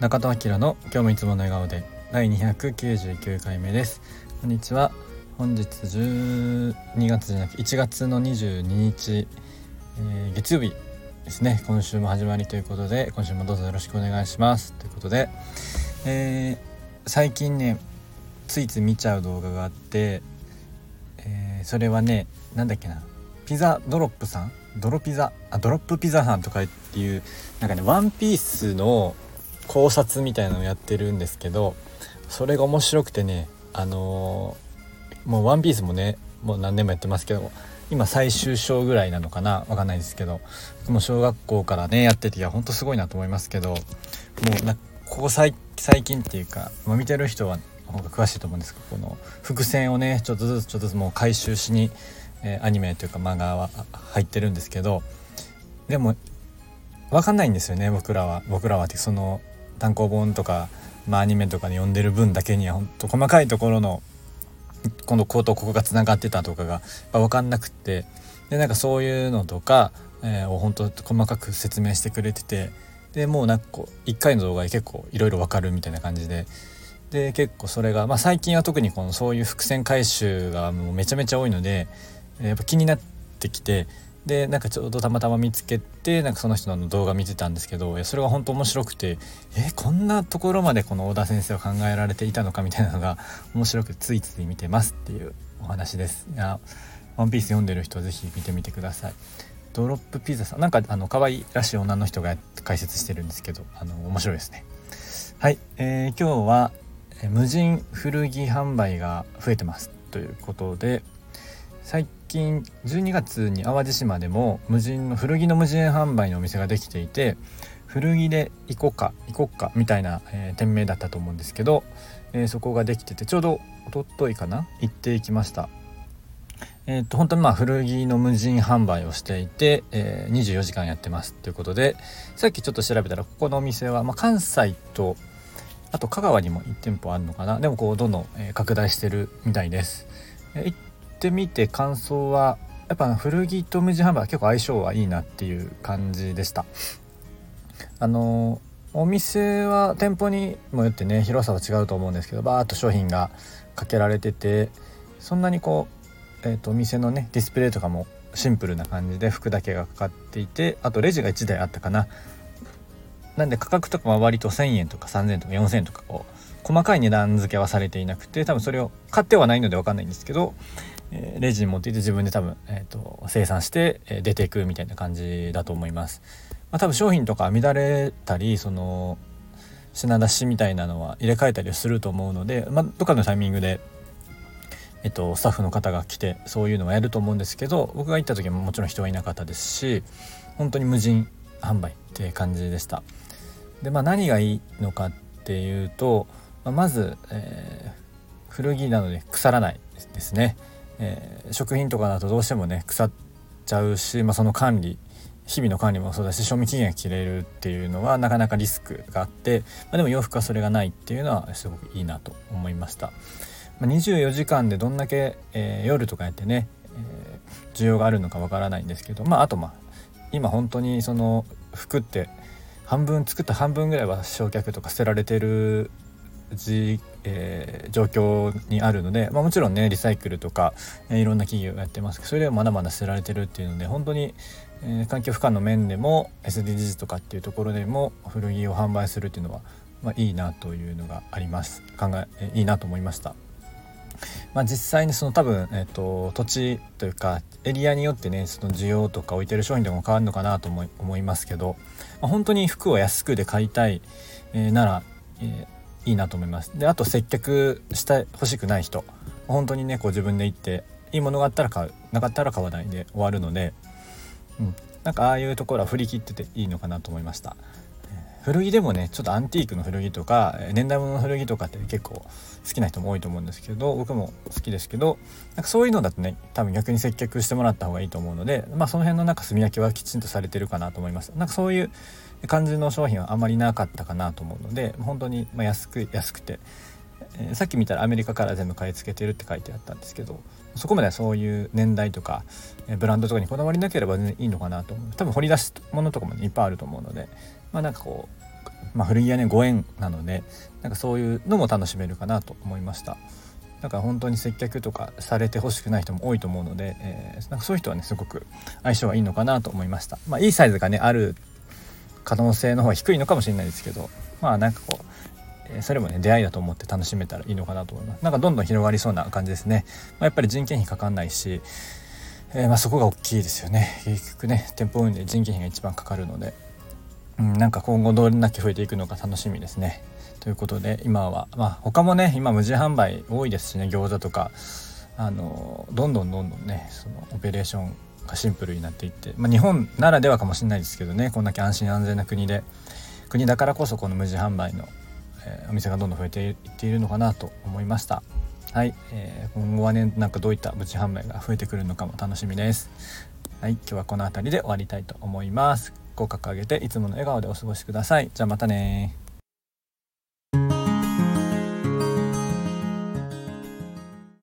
中田明の今日もいつもの笑顔で第299回目です。こんにちは。本日12月じゃなく1月の22日、えー、月曜日ですね。今週も始まりということで今週もどうぞよろしくお願いします。ということで、えー、最近ねついつい見ちゃう動画があって、えー、それはねなんだっけなピザドロップさん？ドロピザ？あドロップピザさんとかっていうなんかねワンピースの考察みたいなのをやってるんですけどそれが面白くてねあのー、もう「ワンピースもねもう何年もやってますけど今最終章ぐらいなのかなわかんないですけど僕も小学校からねやってていやほんとすごいなと思いますけどもうなここ最近っていうか、まあ、見てる人は方が詳しいと思うんですけどこの伏線をねちょっとずつちょっとずつもう回収しに、えー、アニメというか漫画は入ってるんですけどでも分かんないんですよね僕らは僕らはってその単行本とか、まあ、アニメとかに読んでる分だけには本当細かいところのこのこことここがつながってたとかが分かんなくって。でなんかそういうのとか、えー、を本当細かく説明してくれてて。でもうなんかこう1回の動画で結構いろいろ分かるみたいな感じで。で結構それが、まあ、最近は特にこのそういう伏線回収がもうめちゃめちゃ多いのでやっぱ気になってきて。でなんかちょうどたまたま見つけてなんかその人の動画見てたんですけどいやそれが本当面白くてえこんなところまでこの小田先生は考えられていたのかみたいなのが面白くついつい見てますっていうお話です。いやワンピース読んでる人ぜひ見てみてください。ドロップピザさんなんかあの可愛らしい女の人が解説してるんですけどあの面白いですね。はい、えー、今日は無人古着販売が増えてますということで最近近12月に淡路島でも無人の古着の無人販売のお店ができていて古着で行こうか行こうかみたいな、えー、店名だったと思うんですけど、えー、そこができててちょうどおとといかな行っていきました。えー、と本当にまあ古着の無人販売をしていて、えー、24時間やってますということでさっきちょっと調べたらここのお店は、まあ、関西とあと香川にも1店舗あるのかな。でもこうどんどん、拡大してるみたいです、えー、ってみて感想はやっぱ古着と無人販売は結構相性はいいなっていう感じでした。あのお店は店舗にもよってね広さは違うと思うんですけどバーッと商品がかけられててそんなにこう、えーと、お店のねディスプレイとかもシンプルな感じで服だけがかかっていてあとレジが1台あったかな。なんで価格とかは割と1,000円とか3,000円とか4,000円とかこう細かい値段付けはされていなくて多分それを買ってはないので分かんないんですけどえレジに持っていて自分で多分、えーと、生産して、え出ていくみたいな感じだと思います。まあ、多分商品とか乱れたりその品出しみたいなのは入れ替えたりすると思うので、まあ、どっかのタイミングで、えっと、スタッフの方が来てそういうのはやると思うんですけど僕が行った時ももちろん人はいなかったですし本当に無人販売って感じでした。でまあ何がいいのかっていうと、まあ、まず、えー、古着なので腐らないですね。えー、食品とかだとどうしてもね腐っちゃうし、まあ、その管理日々の管理もそうだし賞味期限が切れるっていうのはなかなかリスクがあって、まあ、でも洋服はそれがないっていうのはすごくいいなと思いました。まあ、24時間でどんだけ、えー、夜とかやってね、えー、需要があるのかわからないんですけどまああとまあ今本当にその服って半分作った半分ぐらいは焼却とか捨てられてるじ、えー、状況にあるので、まあ、もちろんねリサイクルとか、えー、いろんな企業がやってますけどそれでもまだまだ捨てられてるっていうので本当に、えー、環境負荷の面でも SDGs とかっていうところでも古着を販売するっていうのは、まあ、いいなというのがあります考ええいいなと思いました。まあ、実際にその多分、えーと、土地というかエリアによってねその需要とか置いてる商品でも変わるのかなと思い思いますけど、まあ、本当に服を安くで買いたい、えー、なら、えーいいなと思います。であと接客した欲しくない人。本当にねこう自分で行っていいものがあったら買う。なかったら買わないで終わるので、うん、なんかああいうところは振り切ってていいのかなと思いました。古着でもねちょっとアンティークの古着とか年代物の古着とかって結構好きな人も多いと思うんですけど僕も好きですけどなんかそういうのだとね多分逆に接客してもらった方がいいと思うのでまあその辺のなんか炭焼きはきちんとされてるかなと思います。なんかそういう感じの商品はあまりなかったかなと思うので本当にま安く安くて、えー、さっき見たらアメリカから全部買い付けてるって書いてあったんですけどそこまでそういう年代とか、えブランドとかにこだわりなければ全然いいのかなと思う。多分掘り出すものとかも、ね、いっぱいあると思うのでまあなんかこうまあ、古着屋ねご縁なのでなんかそういうのも楽しめるかなと思いました。だから本当に接客とかされてほしくない人も多いと思うので、えー、なんかそういう人はねすごく相性がいいのかなと思いました。まあいいサイズがねある可能性の方が低いのかもしれないですけどまあなんかこうそれもね出会いだと思って楽しめたらいいのかなと思います。なんかどんどん広がりそうな感じですね、まあ、やっぱり人件費かかんないし、えー、まあそこが大きいですよね。結局ね店舗運営人件費が一番かかるので、うん、なんか今後どれだけ増えていくのか楽しみですね。ということで今はまあ他もね今無人販売多いですしね餃子とか。あのどんどんどんどんねそのオペレーションがシンプルになっていって、まあ、日本ならではかもしれないですけどねこんだけ安心安全な国で国だからこそこの無人販売のえー、お店がどんどん増えていっているのかなと思いました。はい、えー、今後はねなんかどういった無事販売が増えてくるのかも楽しみです。はい今日はこの辺りで終わりたいと思います。口角上げていつもの笑顔でお過ごしください。じゃあまたね